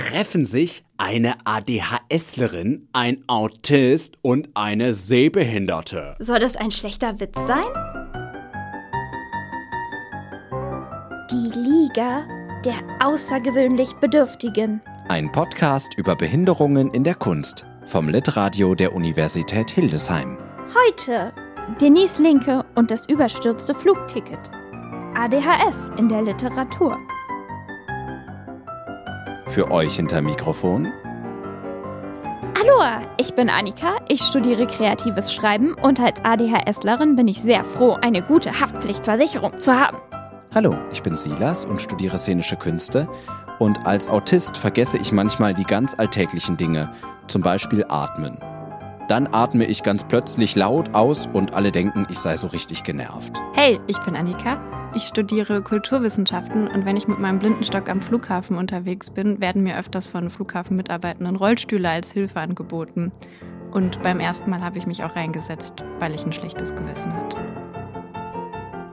treffen sich eine ADHSlerin, ein Autist und eine Sehbehinderte. Soll das ein schlechter Witz sein? Die Liga der außergewöhnlich Bedürftigen. Ein Podcast über Behinderungen in der Kunst vom Litradio der Universität Hildesheim. Heute Denise Linke und das überstürzte Flugticket. ADHS in der Literatur. Für euch hinter Mikrofon Hallo, ich bin Annika, ich studiere kreatives Schreiben und als ADHSlerin bin ich sehr froh, eine gute Haftpflichtversicherung zu haben. Hallo, ich bin Silas und studiere szenische Künste und als Autist vergesse ich manchmal die ganz alltäglichen Dinge, zum Beispiel atmen. Dann atme ich ganz plötzlich laut aus und alle denken, ich sei so richtig genervt. Hey, ich bin Annika. Ich studiere Kulturwissenschaften und wenn ich mit meinem Blindenstock am Flughafen unterwegs bin, werden mir öfters von Flughafenmitarbeitenden Rollstühle als Hilfe angeboten. Und beim ersten Mal habe ich mich auch reingesetzt, weil ich ein schlechtes Gewissen hatte.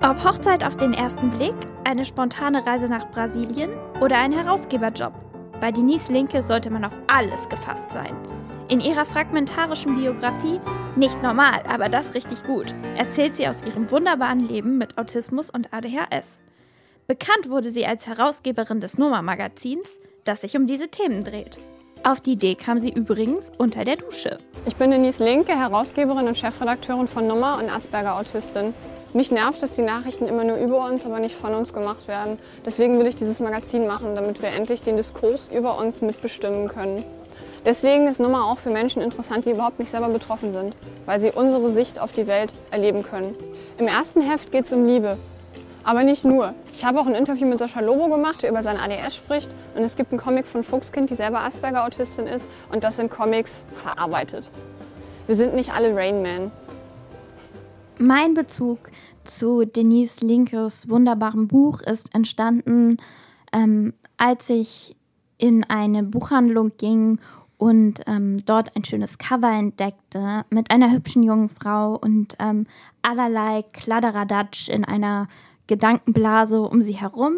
Ob Hochzeit auf den ersten Blick, eine spontane Reise nach Brasilien oder ein Herausgeberjob. Bei Denise Linke sollte man auf alles gefasst sein. In ihrer fragmentarischen Biografie Nicht normal, aber das richtig gut erzählt sie aus ihrem wunderbaren Leben mit Autismus und ADHS. Bekannt wurde sie als Herausgeberin des Nummer-Magazins, das sich um diese Themen dreht. Auf die Idee kam sie übrigens unter der Dusche. Ich bin Denise Linke, Herausgeberin und Chefredakteurin von Nummer und Asperger-Autistin. Mich nervt, dass die Nachrichten immer nur über uns, aber nicht von uns gemacht werden. Deswegen will ich dieses Magazin machen, damit wir endlich den Diskurs über uns mitbestimmen können. Deswegen ist Nummer auch für Menschen interessant, die überhaupt nicht selber betroffen sind, weil sie unsere Sicht auf die Welt erleben können. Im ersten Heft geht es um Liebe, aber nicht nur. Ich habe auch ein Interview mit Sascha Lobo gemacht, der über sein ADS spricht. Und es gibt einen Comic von Fuchskind, die selber Asperger-Autistin ist. Und das sind Comics verarbeitet. Wir sind nicht alle Rain Man. Mein Bezug zu Denise Linkes wunderbarem Buch ist entstanden, ähm, als ich in eine Buchhandlung ging und ähm, dort ein schönes Cover entdeckte mit einer hübschen jungen Frau und ähm, allerlei Kladderadatsch in einer Gedankenblase um sie herum.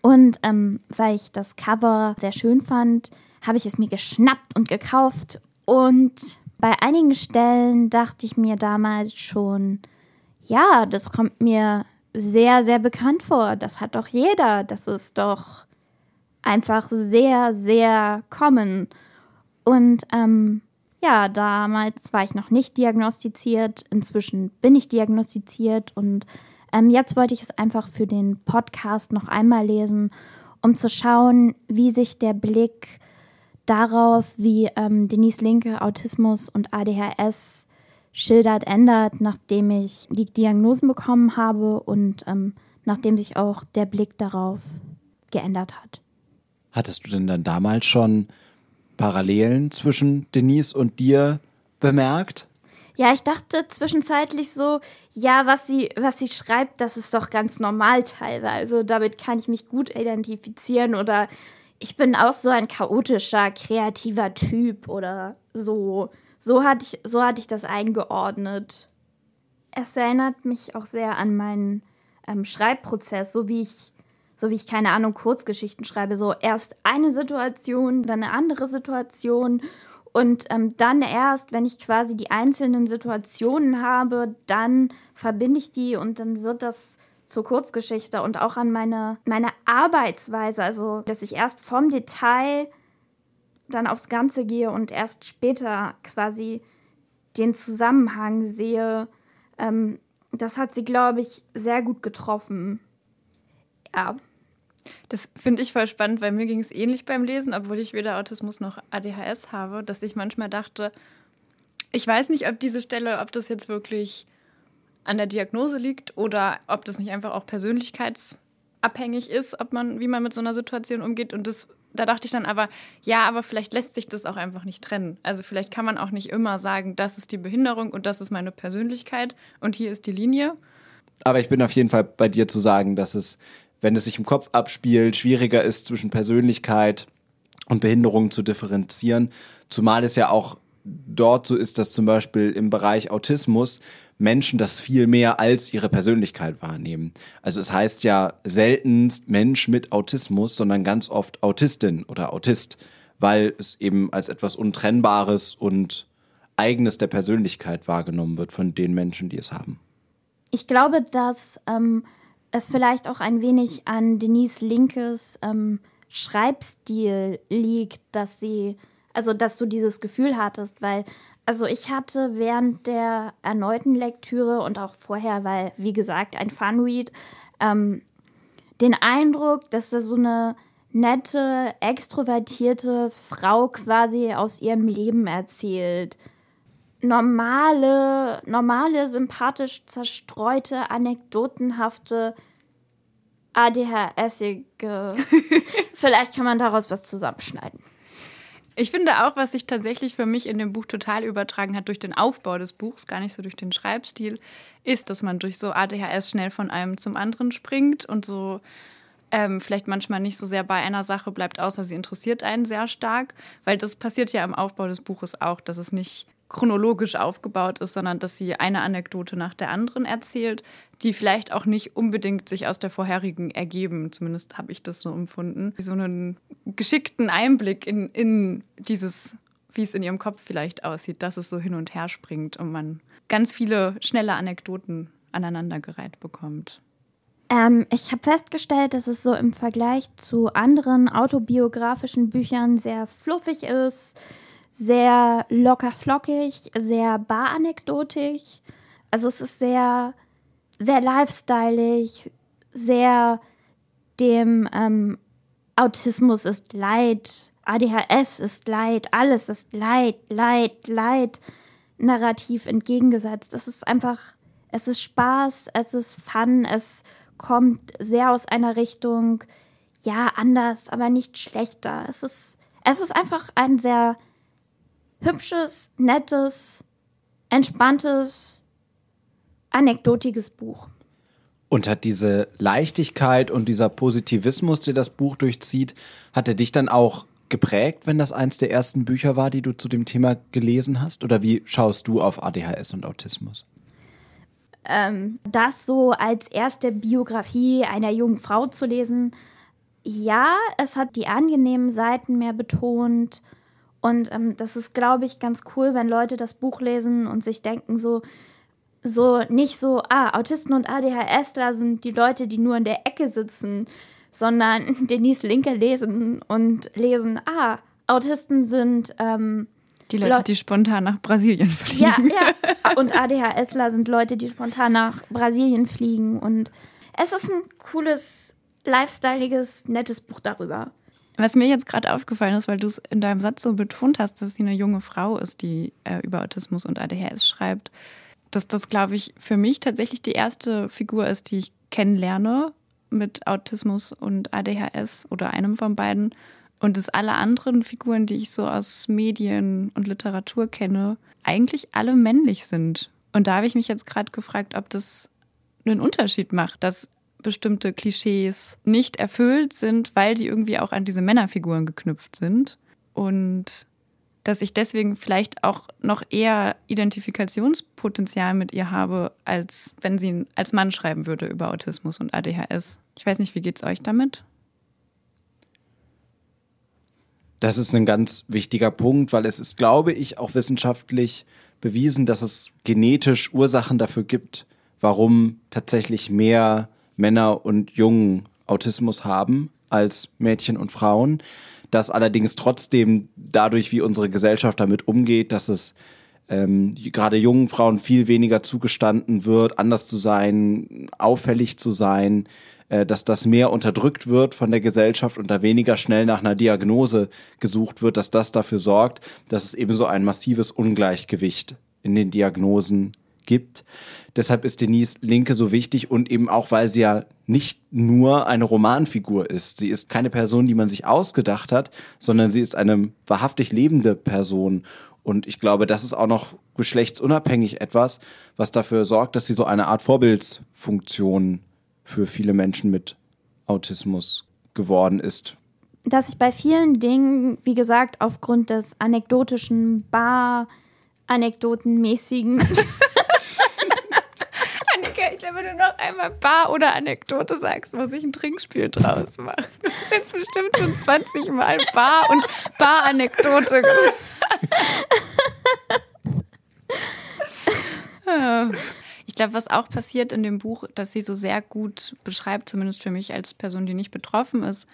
Und ähm, weil ich das Cover sehr schön fand, habe ich es mir geschnappt und gekauft. Und bei einigen Stellen dachte ich mir damals schon, ja, das kommt mir sehr, sehr bekannt vor. Das hat doch jeder. Das ist doch einfach sehr, sehr common. Und ähm, ja, damals war ich noch nicht diagnostiziert. Inzwischen bin ich diagnostiziert und ähm, jetzt wollte ich es einfach für den Podcast noch einmal lesen, um zu schauen, wie sich der Blick darauf, wie ähm, Denise Linke Autismus und ADHS schildert, ändert, nachdem ich die Diagnosen bekommen habe und ähm, nachdem sich auch der Blick darauf geändert hat. Hattest du denn dann damals schon Parallelen zwischen Denise und dir bemerkt? Ja, ich dachte zwischenzeitlich so, ja, was sie, was sie schreibt, das ist doch ganz normal teilweise. Damit kann ich mich gut identifizieren oder ich bin auch so ein chaotischer, kreativer Typ oder so. So hatte ich, so hatte ich das eingeordnet. Es erinnert mich auch sehr an meinen ähm, Schreibprozess, so wie ich so wie ich keine Ahnung, Kurzgeschichten schreibe, so erst eine Situation, dann eine andere Situation und ähm, dann erst, wenn ich quasi die einzelnen Situationen habe, dann verbinde ich die und dann wird das zur Kurzgeschichte und auch an meine, meine Arbeitsweise, also dass ich erst vom Detail dann aufs Ganze gehe und erst später quasi den Zusammenhang sehe. Ähm, das hat sie, glaube ich, sehr gut getroffen. Ja. Das finde ich voll spannend, weil mir ging es ähnlich beim Lesen, obwohl ich weder Autismus noch ADHS habe, dass ich manchmal dachte, ich weiß nicht, ob diese Stelle, ob das jetzt wirklich an der Diagnose liegt oder ob das nicht einfach auch persönlichkeitsabhängig ist, ob man, wie man mit so einer Situation umgeht. Und das, da dachte ich dann aber, ja, aber vielleicht lässt sich das auch einfach nicht trennen. Also vielleicht kann man auch nicht immer sagen, das ist die Behinderung und das ist meine Persönlichkeit und hier ist die Linie. Aber ich bin auf jeden Fall bei dir zu sagen, dass es wenn es sich im Kopf abspielt, schwieriger ist zwischen Persönlichkeit und Behinderung zu differenzieren. Zumal es ja auch dort so ist, dass zum Beispiel im Bereich Autismus Menschen das viel mehr als ihre Persönlichkeit wahrnehmen. Also es heißt ja seltenst Mensch mit Autismus, sondern ganz oft Autistin oder Autist. weil es eben als etwas Untrennbares und Eigenes der Persönlichkeit wahrgenommen wird von den Menschen, die es haben. Ich glaube, dass ähm, es vielleicht auch ein wenig an Denise Linkes ähm, Schreibstil liegt, dass sie, also dass du dieses Gefühl hattest, weil, also ich hatte während der erneuten Lektüre und auch vorher, weil, wie gesagt, ein Funread, ähm, den Eindruck, dass da so eine nette, extrovertierte Frau quasi aus ihrem Leben erzählt. Normale, normale, sympathisch zerstreute, anekdotenhafte, ADHSige. Vielleicht kann man daraus was zusammenschneiden. Ich finde auch, was sich tatsächlich für mich in dem Buch total übertragen hat durch den Aufbau des Buchs, gar nicht so durch den Schreibstil, ist, dass man durch so ADHS schnell von einem zum anderen springt und so ähm, vielleicht manchmal nicht so sehr bei einer Sache bleibt, außer sie interessiert einen sehr stark, weil das passiert ja im Aufbau des Buches auch, dass es nicht chronologisch aufgebaut ist, sondern dass sie eine Anekdote nach der anderen erzählt, die vielleicht auch nicht unbedingt sich aus der vorherigen ergeben. Zumindest habe ich das so empfunden. So einen geschickten Einblick in, in dieses, wie es in ihrem Kopf vielleicht aussieht, dass es so hin und her springt und man ganz viele schnelle Anekdoten aneinandergereiht bekommt. Ähm, ich habe festgestellt, dass es so im Vergleich zu anderen autobiografischen Büchern sehr fluffig ist, sehr locker flockig, sehr baranekdotisch. Also es ist sehr, sehr lifestyleig, sehr dem ähm, Autismus ist Leid, ADHS ist Leid, alles ist Leid, Leid, Leid Narrativ entgegengesetzt. Es ist einfach, es ist Spaß, es ist Fun, es kommt sehr aus einer Richtung, ja, anders, aber nicht schlechter. Es ist, es ist einfach ein sehr hübsches, nettes, entspanntes, anekdotisches Buch. Und hat diese Leichtigkeit und dieser Positivismus, der das Buch durchzieht, hat er dich dann auch geprägt, wenn das eins der ersten Bücher war, die du zu dem Thema gelesen hast? Oder wie schaust du auf ADHS und Autismus? ähm, das so als erste Biografie einer jungen Frau zu lesen, ja, es hat die angenehmen Seiten mehr betont. Und ähm, das ist, glaube ich, ganz cool, wenn Leute das Buch lesen und sich denken, so, so nicht so, ah, Autisten und ADHSler sind die Leute, die nur in der Ecke sitzen, sondern Denise Linke lesen und lesen, ah, Autisten sind ähm, die Leute, Le die spontan nach Brasilien fliegen. Ja, ja. Und ADHSler sind Leute, die spontan nach Brasilien fliegen. Und es ist ein cooles, lifestyleiges, nettes Buch darüber. Was mir jetzt gerade aufgefallen ist, weil du es in deinem Satz so betont hast, dass sie eine junge Frau ist, die äh, über Autismus und ADHS schreibt, dass das, glaube ich, für mich tatsächlich die erste Figur ist, die ich kennenlerne mit Autismus und ADHS oder einem von beiden. Und dass alle anderen Figuren, die ich so aus Medien und Literatur kenne, eigentlich alle männlich sind. Und da habe ich mich jetzt gerade gefragt, ob das einen Unterschied macht, dass bestimmte Klischees nicht erfüllt sind, weil die irgendwie auch an diese Männerfiguren geknüpft sind. Und dass ich deswegen vielleicht auch noch eher Identifikationspotenzial mit ihr habe, als wenn sie als Mann schreiben würde über Autismus und ADHS. Ich weiß nicht, wie geht's euch damit? Das ist ein ganz wichtiger Punkt, weil es ist, glaube ich, auch wissenschaftlich bewiesen, dass es genetisch Ursachen dafür gibt, warum tatsächlich mehr Männer und Jungen Autismus haben als Mädchen und Frauen. Dass allerdings trotzdem dadurch, wie unsere Gesellschaft damit umgeht, dass es ähm, gerade jungen Frauen viel weniger zugestanden wird, anders zu sein, auffällig zu sein, äh, dass das mehr unterdrückt wird von der Gesellschaft und da weniger schnell nach einer Diagnose gesucht wird, dass das dafür sorgt, dass es eben so ein massives Ungleichgewicht in den Diagnosen gibt. Deshalb ist Denise Linke so wichtig und eben auch, weil sie ja nicht nur eine Romanfigur ist. Sie ist keine Person, die man sich ausgedacht hat, sondern sie ist eine wahrhaftig lebende Person. Und ich glaube, das ist auch noch geschlechtsunabhängig etwas, was dafür sorgt, dass sie so eine Art Vorbildsfunktion für viele Menschen mit Autismus geworden ist. Dass ich bei vielen Dingen, wie gesagt, aufgrund des anekdotischen, bar anekdotenmäßigen Annika, ich glaube, wenn du noch einmal Bar oder Anekdote sagst, muss ich ein Trinkspiel draus machen. Du hast jetzt bestimmt schon 20 Mal Bar und Bar-Anekdote. Ich glaube, was auch passiert in dem Buch, dass sie so sehr gut beschreibt, zumindest für mich als Person, die nicht betroffen ist,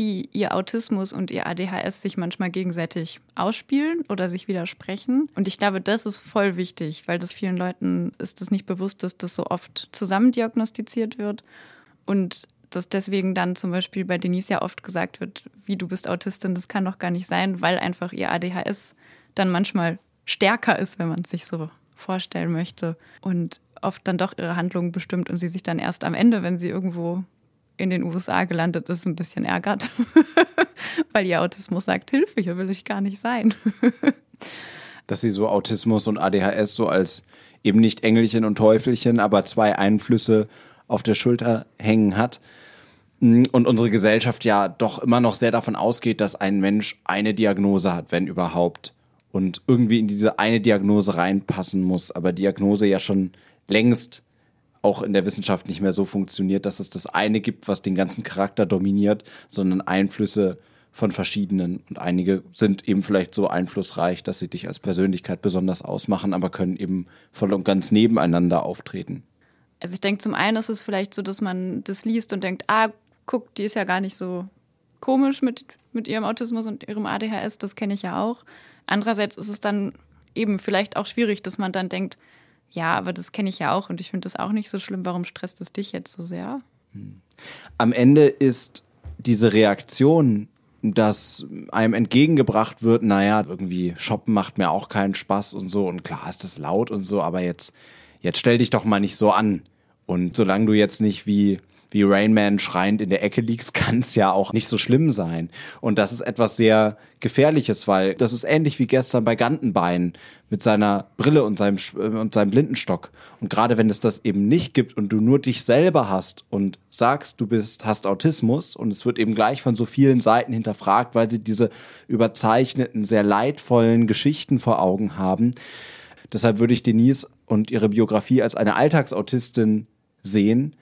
wie ihr Autismus und ihr ADHS sich manchmal gegenseitig ausspielen oder sich widersprechen. Und ich glaube, das ist voll wichtig, weil das vielen Leuten ist das nicht bewusst, dass das so oft zusammen diagnostiziert wird und dass deswegen dann zum Beispiel bei Denise ja oft gesagt wird, wie du bist Autistin, das kann doch gar nicht sein, weil einfach ihr ADHS dann manchmal stärker ist, wenn man es sich so vorstellen möchte und oft dann doch ihre Handlungen bestimmt und sie sich dann erst am Ende, wenn sie irgendwo in den USA gelandet ist, ein bisschen ärgert, weil ihr Autismus sagt, Hilfe, hier will ich gar nicht sein. Dass sie so Autismus und ADHS so als eben nicht Engelchen und Teufelchen, aber zwei Einflüsse auf der Schulter hängen hat. Und unsere Gesellschaft ja doch immer noch sehr davon ausgeht, dass ein Mensch eine Diagnose hat, wenn überhaupt. Und irgendwie in diese eine Diagnose reinpassen muss. Aber Diagnose ja schon längst auch in der Wissenschaft nicht mehr so funktioniert, dass es das eine gibt, was den ganzen Charakter dominiert, sondern Einflüsse von verschiedenen. Und einige sind eben vielleicht so einflussreich, dass sie dich als Persönlichkeit besonders ausmachen, aber können eben voll und ganz nebeneinander auftreten. Also ich denke, zum einen ist es vielleicht so, dass man das liest und denkt, ah, guck, die ist ja gar nicht so komisch mit, mit ihrem Autismus und ihrem ADHS, das kenne ich ja auch. Andererseits ist es dann eben vielleicht auch schwierig, dass man dann denkt, ja, aber das kenne ich ja auch und ich finde das auch nicht so schlimm. Warum stresst es dich jetzt so sehr? Am Ende ist diese Reaktion, dass einem entgegengebracht wird, naja, irgendwie shoppen macht mir auch keinen Spaß und so und klar ist das laut und so, aber jetzt, jetzt stell dich doch mal nicht so an. Und solange du jetzt nicht wie wie Rainman schreiend in der Ecke liegst, kann es ja auch nicht so schlimm sein. Und das ist etwas sehr Gefährliches, weil das ist ähnlich wie gestern bei Gantenbein mit seiner Brille und seinem, und seinem Blindenstock. Und gerade wenn es das eben nicht gibt und du nur dich selber hast und sagst, du bist, hast Autismus und es wird eben gleich von so vielen Seiten hinterfragt, weil sie diese überzeichneten, sehr leidvollen Geschichten vor Augen haben. Deshalb würde ich Denise und ihre Biografie als eine Alltagsautistin sehen,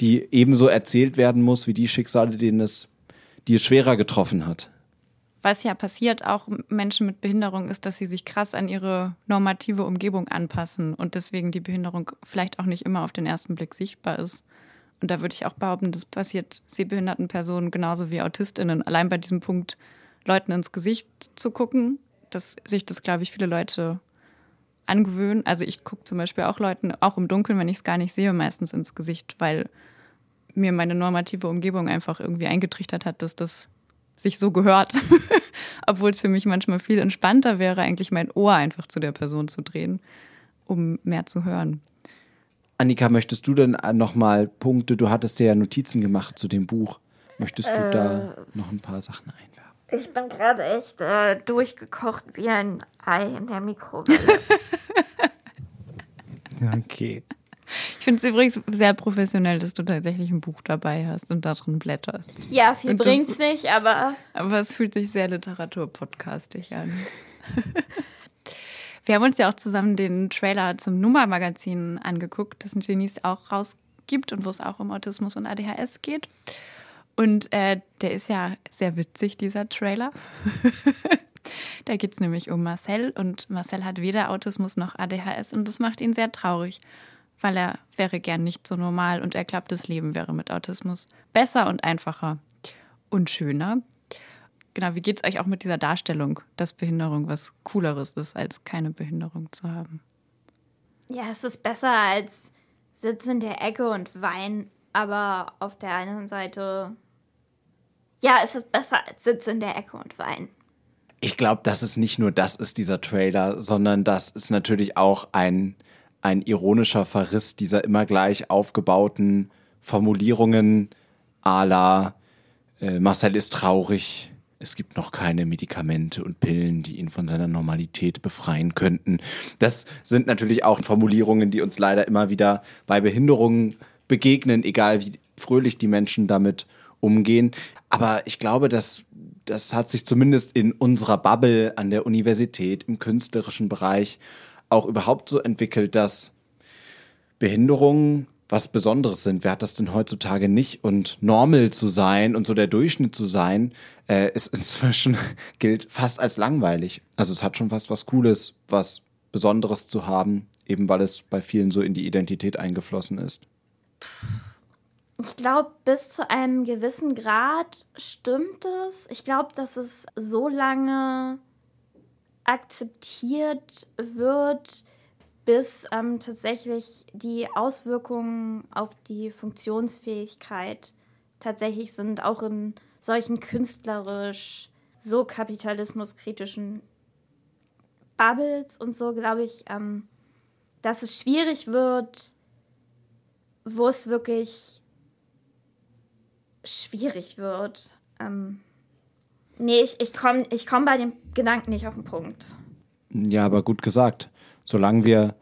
die ebenso erzählt werden muss wie die Schicksale, denen es, die es schwerer getroffen hat. Was ja passiert auch Menschen mit Behinderung ist, dass sie sich krass an ihre normative Umgebung anpassen und deswegen die Behinderung vielleicht auch nicht immer auf den ersten Blick sichtbar ist. Und da würde ich auch behaupten, das passiert sehbehinderten Personen genauso wie AutistInnen. Allein bei diesem Punkt, Leuten ins Gesicht zu gucken, dass sich das, glaube ich, viele Leute angewöhnen. Also ich gucke zum Beispiel auch Leuten, auch im Dunkeln, wenn ich es gar nicht sehe, meistens ins Gesicht, weil mir meine normative Umgebung einfach irgendwie eingetrichtert hat, dass das sich so gehört. Obwohl es für mich manchmal viel entspannter wäre, eigentlich mein Ohr einfach zu der Person zu drehen, um mehr zu hören. Annika, möchtest du denn nochmal Punkte, du hattest dir ja Notizen gemacht zu dem Buch. Möchtest du äh, da noch ein paar Sachen einwerfen? Ich bin gerade echt äh, durchgekocht wie ein Ei in der Mikrowelle. okay. Ich finde es übrigens sehr professionell, dass du tatsächlich ein Buch dabei hast und da drin blätterst. Ja, viel bringt es nicht, aber. Aber es fühlt sich sehr literaturpodcastig an. Wir haben uns ja auch zusammen den Trailer zum Nummer-Magazin angeguckt, das Genies auch rausgibt und wo es auch um Autismus und ADHS geht. Und äh, der ist ja sehr witzig, dieser Trailer. da geht es nämlich um Marcel und Marcel hat weder Autismus noch ADHS und das macht ihn sehr traurig weil er wäre gern nicht so normal und er glaubt, das Leben wäre mit Autismus besser und einfacher und schöner. Genau, wie geht es euch auch mit dieser Darstellung, dass Behinderung was Cooleres ist, als keine Behinderung zu haben? Ja, es ist besser als Sitz in der Ecke und weinen, aber auf der anderen Seite, ja, es ist besser als Sitz in der Ecke und weinen. Ich glaube, dass es nicht nur das ist, dieser Trailer, sondern das ist natürlich auch ein ein ironischer Verriss dieser immer gleich aufgebauten Formulierungen à la äh, Marcel ist traurig, es gibt noch keine Medikamente und Pillen, die ihn von seiner Normalität befreien könnten. Das sind natürlich auch Formulierungen, die uns leider immer wieder bei Behinderungen begegnen, egal wie fröhlich die Menschen damit umgehen. Aber ich glaube, dass das hat sich zumindest in unserer Bubble an der Universität im künstlerischen Bereich auch überhaupt so entwickelt, dass Behinderung was Besonderes sind. Wer hat das denn heutzutage nicht? Und normal zu sein und so der Durchschnitt zu sein, äh, ist inzwischen gilt fast als langweilig. Also es hat schon fast was Cooles, was Besonderes zu haben, eben weil es bei vielen so in die Identität eingeflossen ist. Ich glaube, bis zu einem gewissen Grad stimmt es. Ich glaube, dass es so lange akzeptiert wird, bis ähm, tatsächlich die Auswirkungen auf die Funktionsfähigkeit tatsächlich sind, auch in solchen künstlerisch so kapitalismuskritischen Bubbles und so, glaube ich, ähm, dass es schwierig wird, wo es wirklich schwierig wird. Ähm, nee, ich, ich komme ich komm bei dem Gedanken nicht auf den Punkt. Ja, aber gut gesagt. Solange wir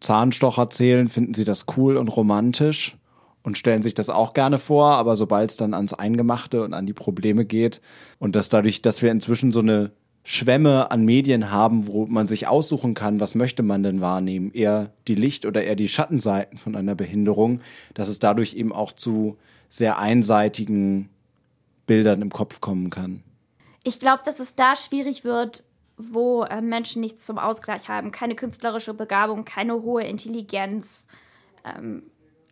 Zahnstocher zählen, finden sie das cool und romantisch und stellen sich das auch gerne vor, aber sobald es dann ans Eingemachte und an die Probleme geht und dass dadurch, dass wir inzwischen so eine Schwämme an Medien haben, wo man sich aussuchen kann, was möchte man denn wahrnehmen, eher die Licht- oder eher die Schattenseiten von einer Behinderung, dass es dadurch eben auch zu sehr einseitigen Bildern im Kopf kommen kann. Ich glaube, dass es da schwierig wird, wo äh, Menschen nichts zum Ausgleich haben, keine künstlerische Begabung, keine hohe Intelligenz ähm,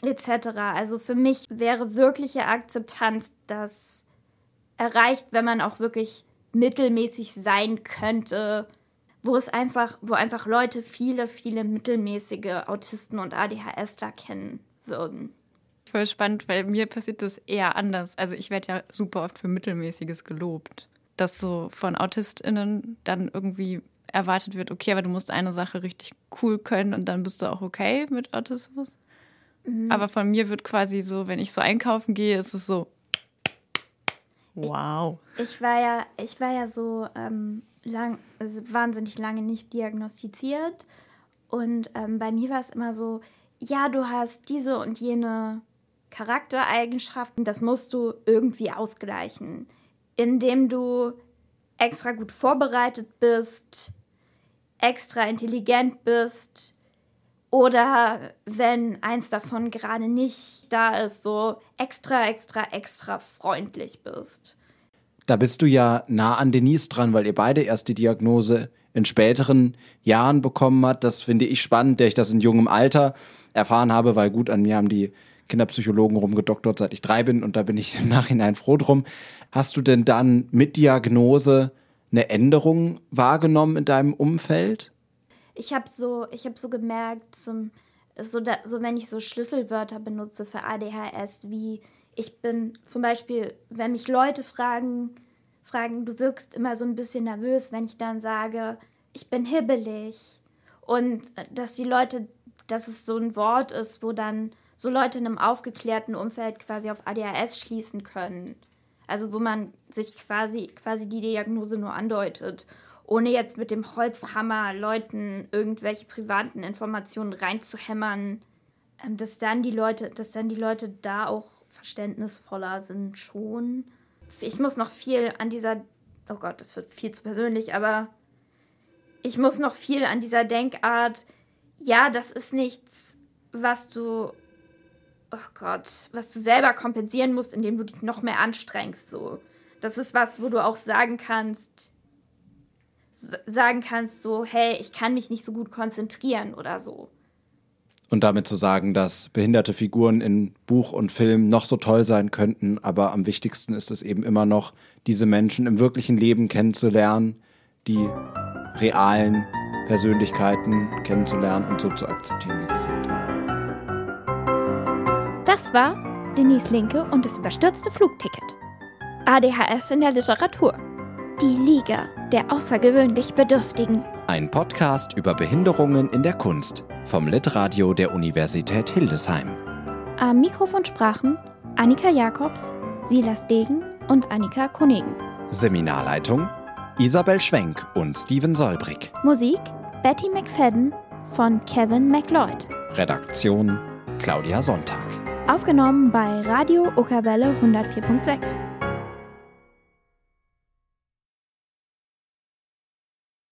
etc. Also für mich wäre wirkliche Akzeptanz das erreicht, wenn man auch wirklich mittelmäßig sein könnte, wo es einfach, wo einfach Leute viele, viele mittelmäßige Autisten und ADHSler kennen würden. Voll spannend, weil mir passiert das eher anders. Also ich werde ja super oft für Mittelmäßiges gelobt. Dass so von AutistInnen dann irgendwie erwartet wird, okay, aber du musst eine Sache richtig cool können und dann bist du auch okay mit Autismus. Mhm. Aber von mir wird quasi so, wenn ich so einkaufen gehe, ist es so, wow. Ich, ich war ja, ich war ja so ähm, lang, also wahnsinnig lange nicht diagnostiziert. Und ähm, bei mir war es immer so, ja, du hast diese und jene Charaktereigenschaften, das musst du irgendwie ausgleichen, indem du extra gut vorbereitet bist, extra intelligent bist oder wenn eins davon gerade nicht da ist, so extra, extra, extra freundlich bist. Da bist du ja nah an Denise dran, weil ihr beide erst die Diagnose in späteren Jahren bekommen habt. Das finde ich spannend, der ich das in jungem Alter erfahren habe, weil gut, an mir haben die Kinderpsychologen rumgedoktert, seit ich drei bin und da bin ich im Nachhinein froh drum. Hast du denn dann mit Diagnose eine Änderung wahrgenommen in deinem Umfeld? Ich habe so, ich habe so gemerkt, zum, so, da, so wenn ich so Schlüsselwörter benutze für ADHS, wie ich bin zum Beispiel, wenn mich Leute fragen, fragen, du wirkst immer so ein bisschen nervös, wenn ich dann sage, ich bin hibbelig. Und äh, dass die Leute, dass es so ein Wort ist, wo dann so Leute in einem aufgeklärten Umfeld quasi auf ADHS schließen können. Also wo man sich quasi, quasi die Diagnose nur andeutet, ohne jetzt mit dem Holzhammer Leuten irgendwelche privaten Informationen reinzuhämmern, ähm, dass dann die Leute, dass dann die Leute da auch verständnisvoller sind schon. Ich muss noch viel an dieser, oh Gott, das wird viel zu persönlich, aber ich muss noch viel an dieser Denkart, ja, das ist nichts, was du oh Gott, was du selber kompensieren musst, indem du dich noch mehr anstrengst. So. Das ist was, wo du auch sagen kannst, sagen kannst, so, hey, ich kann mich nicht so gut konzentrieren oder so. Und damit zu sagen, dass behinderte Figuren in Buch und Film noch so toll sein könnten, aber am wichtigsten ist es eben immer noch, diese Menschen im wirklichen Leben kennenzulernen, die realen Persönlichkeiten kennenzulernen und so zu akzeptieren, wie sie sind. Das war Denise Linke und das überstürzte Flugticket. ADHS in der Literatur. Die Liga der außergewöhnlich Bedürftigen. Ein Podcast über Behinderungen in der Kunst vom Litradio der Universität Hildesheim. Am Mikrofon sprachen Annika Jakobs, Silas Degen und Annika Konegen. Seminarleitung Isabel Schwenk und Steven Solbrig. Musik Betty McFadden von Kevin McLeod. Redaktion Claudia Sonntag. Aufgenommen bei Radio Okerwelle 104.6.